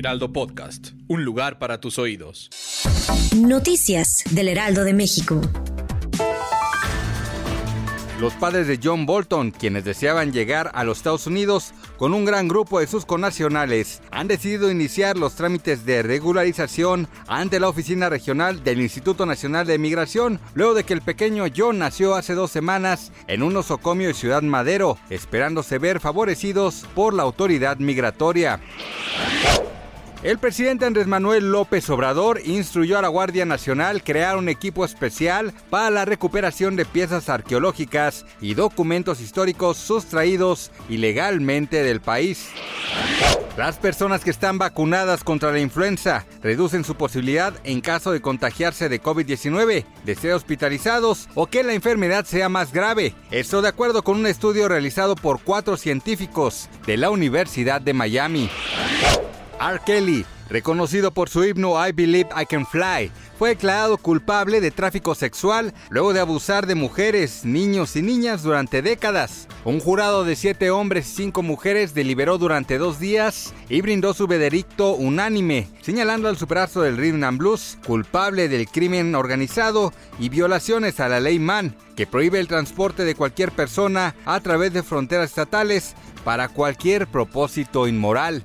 Heraldo Podcast, un lugar para tus oídos. Noticias del Heraldo de México. Los padres de John Bolton, quienes deseaban llegar a los Estados Unidos con un gran grupo de sus connacionales, han decidido iniciar los trámites de regularización ante la oficina regional del Instituto Nacional de Migración, luego de que el pequeño John nació hace dos semanas en un nosocomio de Ciudad Madero, esperándose ver favorecidos por la autoridad migratoria. El presidente Andrés Manuel López Obrador instruyó a la Guardia Nacional crear un equipo especial para la recuperación de piezas arqueológicas y documentos históricos sustraídos ilegalmente del país. Las personas que están vacunadas contra la influenza reducen su posibilidad en caso de contagiarse de COVID-19, de ser hospitalizados o que la enfermedad sea más grave. Esto de acuerdo con un estudio realizado por cuatro científicos de la Universidad de Miami. R. Kelly, reconocido por su himno I Believe I Can Fly, fue declarado culpable de tráfico sexual luego de abusar de mujeres, niños y niñas durante décadas. Un jurado de siete hombres y cinco mujeres deliberó durante dos días y brindó su veredicto unánime, señalando al superastro del rhythm and blues culpable del crimen organizado y violaciones a la ley MAN, que prohíbe el transporte de cualquier persona a través de fronteras estatales para cualquier propósito inmoral.